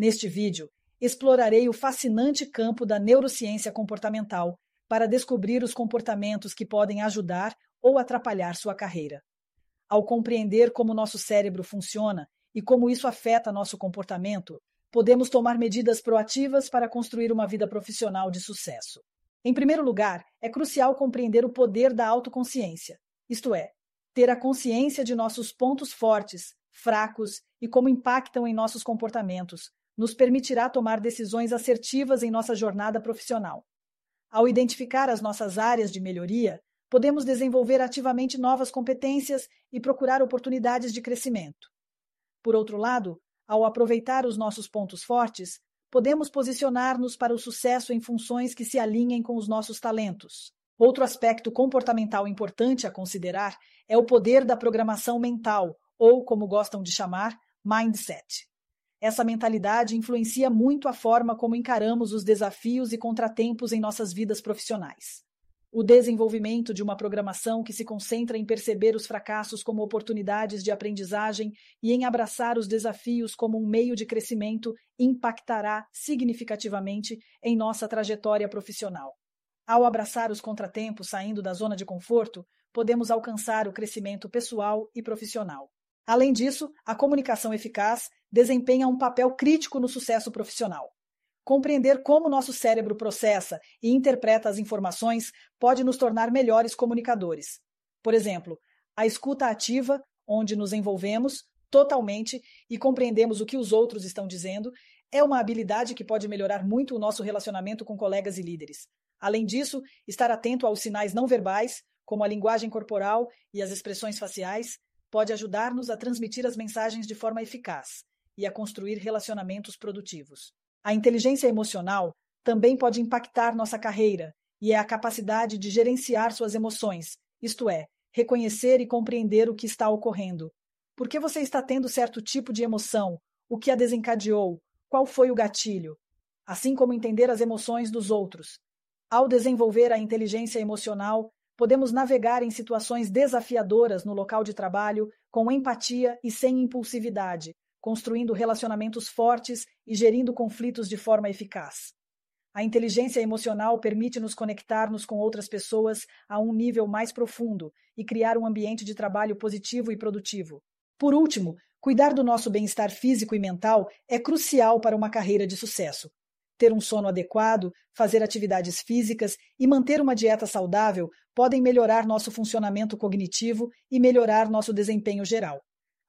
Neste vídeo, explorarei o fascinante campo da neurociência comportamental para descobrir os comportamentos que podem ajudar ou atrapalhar sua carreira. Ao compreender como nosso cérebro funciona e como isso afeta nosso comportamento, podemos tomar medidas proativas para construir uma vida profissional de sucesso. Em primeiro lugar, é crucial compreender o poder da autoconsciência, isto é, ter a consciência de nossos pontos fortes, fracos e como impactam em nossos comportamentos, nos permitirá tomar decisões assertivas em nossa jornada profissional. Ao identificar as nossas áreas de melhoria, podemos desenvolver ativamente novas competências e procurar oportunidades de crescimento. Por outro lado, ao aproveitar os nossos pontos fortes, podemos posicionar-nos para o sucesso em funções que se alinhem com os nossos talentos. Outro aspecto comportamental importante a considerar é o poder da programação mental, ou, como gostam de chamar, mindset. Essa mentalidade influencia muito a forma como encaramos os desafios e contratempos em nossas vidas profissionais. O desenvolvimento de uma programação que se concentra em perceber os fracassos como oportunidades de aprendizagem e em abraçar os desafios como um meio de crescimento impactará significativamente em nossa trajetória profissional. Ao abraçar os contratempos saindo da zona de conforto, podemos alcançar o crescimento pessoal e profissional. Além disso, a comunicação eficaz desempenha um papel crítico no sucesso profissional. Compreender como nosso cérebro processa e interpreta as informações pode nos tornar melhores comunicadores. Por exemplo, a escuta ativa, onde nos envolvemos totalmente e compreendemos o que os outros estão dizendo, é uma habilidade que pode melhorar muito o nosso relacionamento com colegas e líderes. Além disso, estar atento aos sinais não verbais, como a linguagem corporal e as expressões faciais, pode ajudar-nos a transmitir as mensagens de forma eficaz e a construir relacionamentos produtivos. A inteligência emocional também pode impactar nossa carreira e é a capacidade de gerenciar suas emoções, isto é, reconhecer e compreender o que está ocorrendo. Por que você está tendo certo tipo de emoção? O que a desencadeou? Qual foi o gatilho? Assim como entender as emoções dos outros. Ao desenvolver a inteligência emocional, podemos navegar em situações desafiadoras no local de trabalho com empatia e sem impulsividade, construindo relacionamentos fortes e gerindo conflitos de forma eficaz. A inteligência emocional permite nos conectarmos com outras pessoas a um nível mais profundo e criar um ambiente de trabalho positivo e produtivo. Por último, cuidar do nosso bem-estar físico e mental é crucial para uma carreira de sucesso. Ter um sono adequado, fazer atividades físicas e manter uma dieta saudável podem melhorar nosso funcionamento cognitivo e melhorar nosso desempenho geral.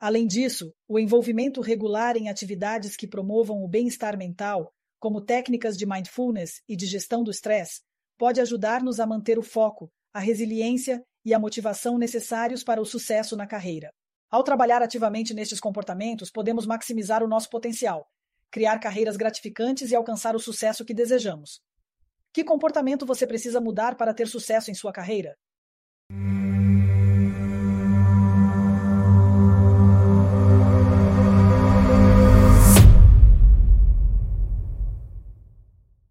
Além disso, o envolvimento regular em atividades que promovam o bem-estar mental, como técnicas de mindfulness e de gestão do estresse, pode ajudar-nos a manter o foco, a resiliência e a motivação necessários para o sucesso na carreira. Ao trabalhar ativamente nestes comportamentos, podemos maximizar o nosso potencial, criar carreiras gratificantes e alcançar o sucesso que desejamos. Que comportamento você precisa mudar para ter sucesso em sua carreira?